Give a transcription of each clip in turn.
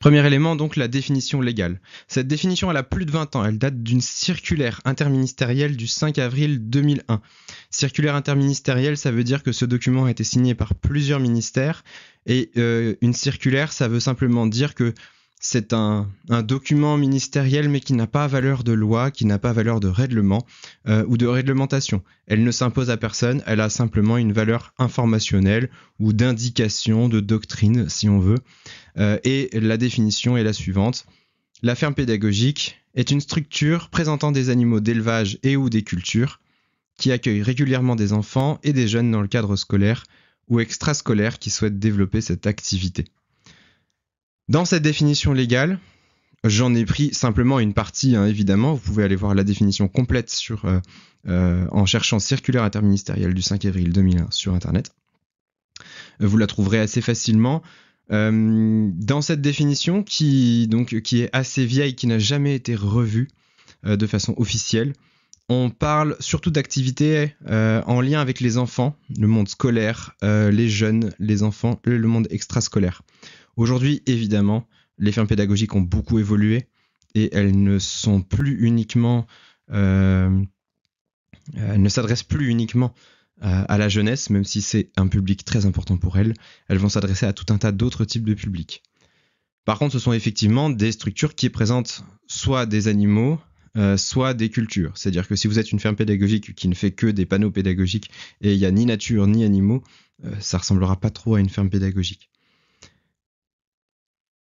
Premier élément, donc la définition légale. Cette définition, elle a plus de 20 ans. Elle date d'une circulaire interministérielle du 5 avril 2001. Circulaire interministérielle, ça veut dire que ce document a été signé par plusieurs ministères. Et euh, une circulaire, ça veut simplement dire que c'est un, document ministériel mais qui n'a pas valeur de loi, qui n'a pas valeur de règlement euh, ou de réglementation. Elle ne s'impose à personne, elle a simplement une valeur informationnelle ou d'indication, de doctrine si on veut. Euh, et la définition est la suivante. La ferme pédagogique est une structure présentant des animaux d'élevage et ou des cultures qui accueille régulièrement des enfants et des jeunes dans le cadre scolaire ou extrascolaire qui souhaitent développer cette activité. Dans cette définition légale, j'en ai pris simplement une partie, hein, évidemment. Vous pouvez aller voir la définition complète euh, euh, en cherchant circulaire interministériel du 5 avril 2001 sur Internet. Vous la trouverez assez facilement. Euh, dans cette définition, qui, donc, qui est assez vieille, qui n'a jamais été revue de façon officielle, on parle surtout d'activités en lien avec les enfants, le monde scolaire, les jeunes, les enfants, le monde extrascolaire. Aujourd'hui, évidemment, les fermes pédagogiques ont beaucoup évolué et elles ne sont plus uniquement, euh, elles ne s'adressent plus uniquement à, la jeunesse, même si c'est un public très important pour elles. Elles vont s'adresser à tout un tas d'autres types de publics. Par contre, ce sont effectivement des structures qui présentent soit des animaux, euh, soit des cultures. C'est-à-dire que si vous êtes une ferme pédagogique qui ne fait que des panneaux pédagogiques et il n'y a ni nature ni animaux, euh, ça ressemblera pas trop à une ferme pédagogique.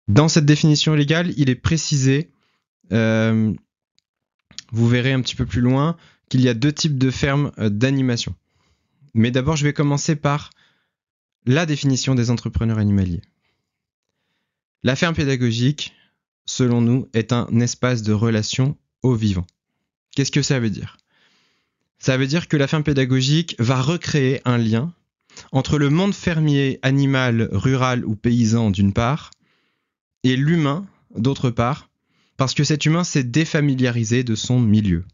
Dans cette définition légale, il est précisé, euh, vous verrez un petit peu plus loin, qu'il y a deux types de fermes euh, d'animation. Mais d'abord, je vais commencer par la définition des entrepreneurs animaliers. La ferme pédagogique, selon nous, est un espace de relation au vivant. Qu'est-ce que ça veut dire? Ça veut dire que la ferme pédagogique va recréer un lien entre le monde fermier, animal, rural ou paysan d'une part, et l'humain, d'autre part, parce que cet humain s'est défamiliarisé de son milieu.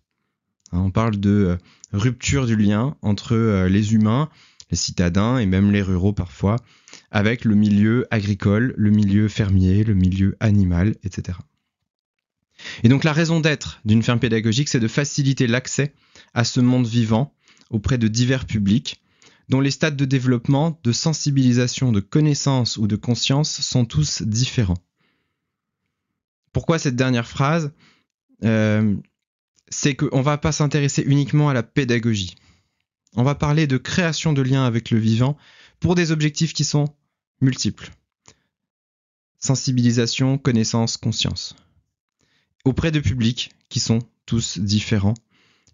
Hein, on parle de euh, rupture du lien entre euh, les humains, les citadins et même les ruraux parfois, avec le milieu agricole, le milieu fermier, le milieu animal, etc. Et donc la raison d'être d'une ferme pédagogique, c'est de faciliter l'accès à ce monde vivant auprès de divers publics, dont les stades de développement, de sensibilisation, de connaissance ou de conscience sont tous différents. Pourquoi cette dernière phrase euh, C'est qu'on ne va pas s'intéresser uniquement à la pédagogie. On va parler de création de liens avec le vivant pour des objectifs qui sont multiples. Sensibilisation, connaissance, conscience. Auprès de publics qui sont tous différents.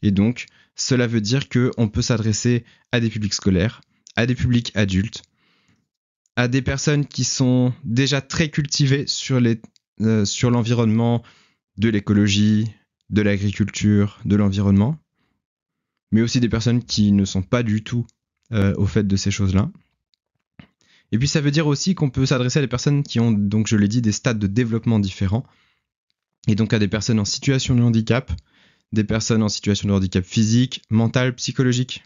Et donc, cela veut dire qu'on peut s'adresser à des publics scolaires, à des publics adultes, à des personnes qui sont déjà très cultivées sur les euh, sur l'environnement, de l'écologie, de l'agriculture, de l'environnement, mais aussi des personnes qui ne sont pas du tout euh, au fait de ces choses-là. Et puis ça veut dire aussi qu'on peut s'adresser à des personnes qui ont, donc je l'ai dit, des stades de développement différents, et donc à des personnes en situation de handicap, des personnes en situation de handicap physique, mental, psychologique,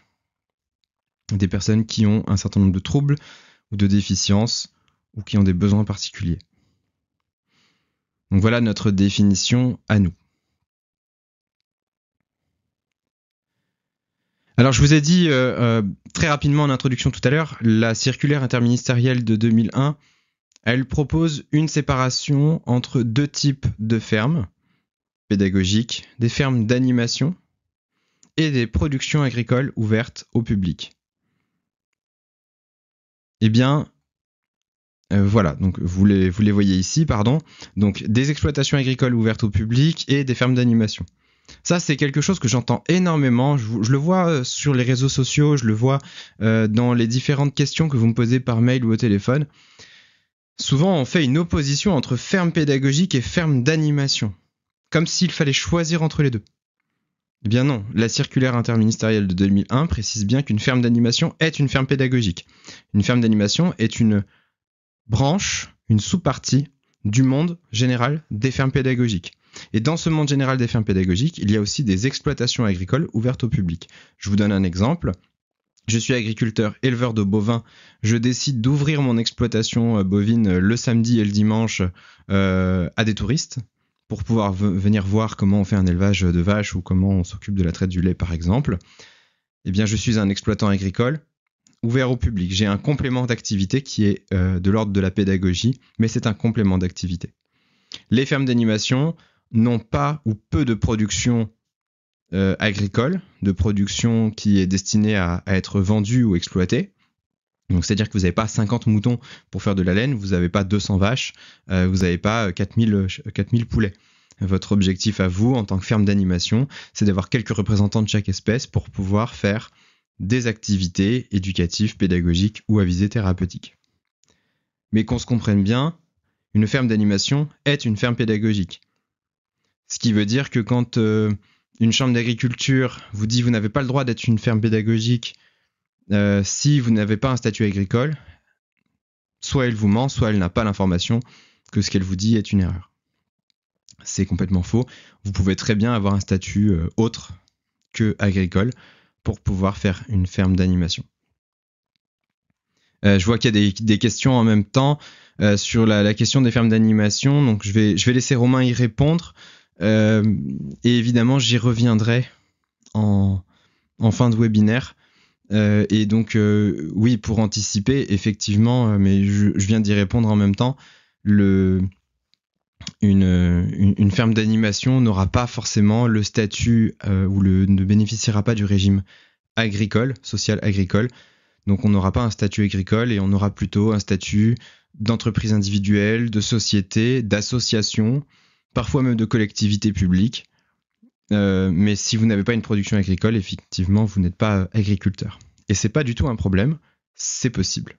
des personnes qui ont un certain nombre de troubles ou de déficiences, ou qui ont des besoins particuliers. Donc voilà notre définition à nous. Alors je vous ai dit euh, euh, très rapidement en introduction tout à l'heure, la circulaire interministérielle de 2001, elle propose une séparation entre deux types de fermes pédagogiques, des fermes d'animation et des productions agricoles ouvertes au public. Eh bien, euh, voilà, donc vous les, voyez ici, pardon. Donc des exploitations agricoles ouvertes au public et des fermes d'animation. Ça, c'est quelque chose que j'entends énormément. Je, le vois euh, sur les réseaux sociaux, je le vois euh, dans les différentes questions que vous me posez par mail ou au téléphone. Souvent, on fait une opposition entre ferme pédagogique et ferme d'animation, comme s'il fallait choisir entre les deux. Eh bien non, la circulaire interministérielle de 2001 précise bien qu'une ferme d'animation est une ferme pédagogique. Une ferme d'animation est une branche, une sous-partie du monde général des fermes pédagogiques. Et dans ce monde général des fermes pédagogiques, il y a aussi des exploitations agricoles ouvertes au public. Je vous donne un exemple. je suis agriculteur, éleveur de bovins. Je décide d'ouvrir mon exploitation bovine le samedi et le dimanche à des touristes pour pouvoir venir voir comment on fait un élevage de vaches ou comment on s'occupe de la traite du lait, par exemple. Eh bien, je suis un exploitant agricole ouvert au public. J'ai un complément d'activité qui est euh, de l'ordre de la pédagogie, mais c'est un complément d'activité. Les fermes d'animation n'ont pas ou peu de production euh, agricole, de production qui est destinée à, être vendue ou exploitée. Donc, c'est-à-dire que vous n'avez pas 50 moutons pour faire de la laine, vous n'avez pas 200 vaches, euh, vous n'avez pas 4000, 4000 poulets. Votre objectif à vous, en tant que ferme d'animation, c'est d'avoir quelques représentants de chaque espèce pour pouvoir faire des activités éducatives, pédagogiques ou à visée thérapeutique. Mais qu'on se comprenne bien, une ferme d'animation est une ferme pédagogique. Ce qui veut dire que quand euh, une chambre d'agriculture vous dit vous n'avez pas le droit d'être une ferme pédagogique euh, si vous n'avez pas un statut agricole, soit elle vous ment, soit elle n'a pas l'information que ce qu'elle vous dit est une erreur. C'est complètement faux. Vous pouvez très bien avoir un statut euh, autre que agricole pour pouvoir faire une ferme d'animation. Euh, je vois qu'il y a des, questions en même temps euh, sur la, question des fermes d'animation, donc je vais, je vais laisser Romain y répondre. Euh, et évidemment, j'y reviendrai en, fin de webinaire. et donc, oui, pour anticiper, effectivement, mais je, je viens d'y répondre en même temps, le, une, ferme d'animation n'aura pas forcément le statut euh, ou ne bénéficiera pas du régime agricole, social agricole. Donc on n'aura pas un statut agricole et on aura plutôt un statut d'entreprise individuelle, de société, d'association, parfois même de collectivité publique. Euh, mais si vous n'avez pas une production agricole, effectivement, vous n'êtes pas agriculteur. Et c'est pas du tout un problème, c'est possible.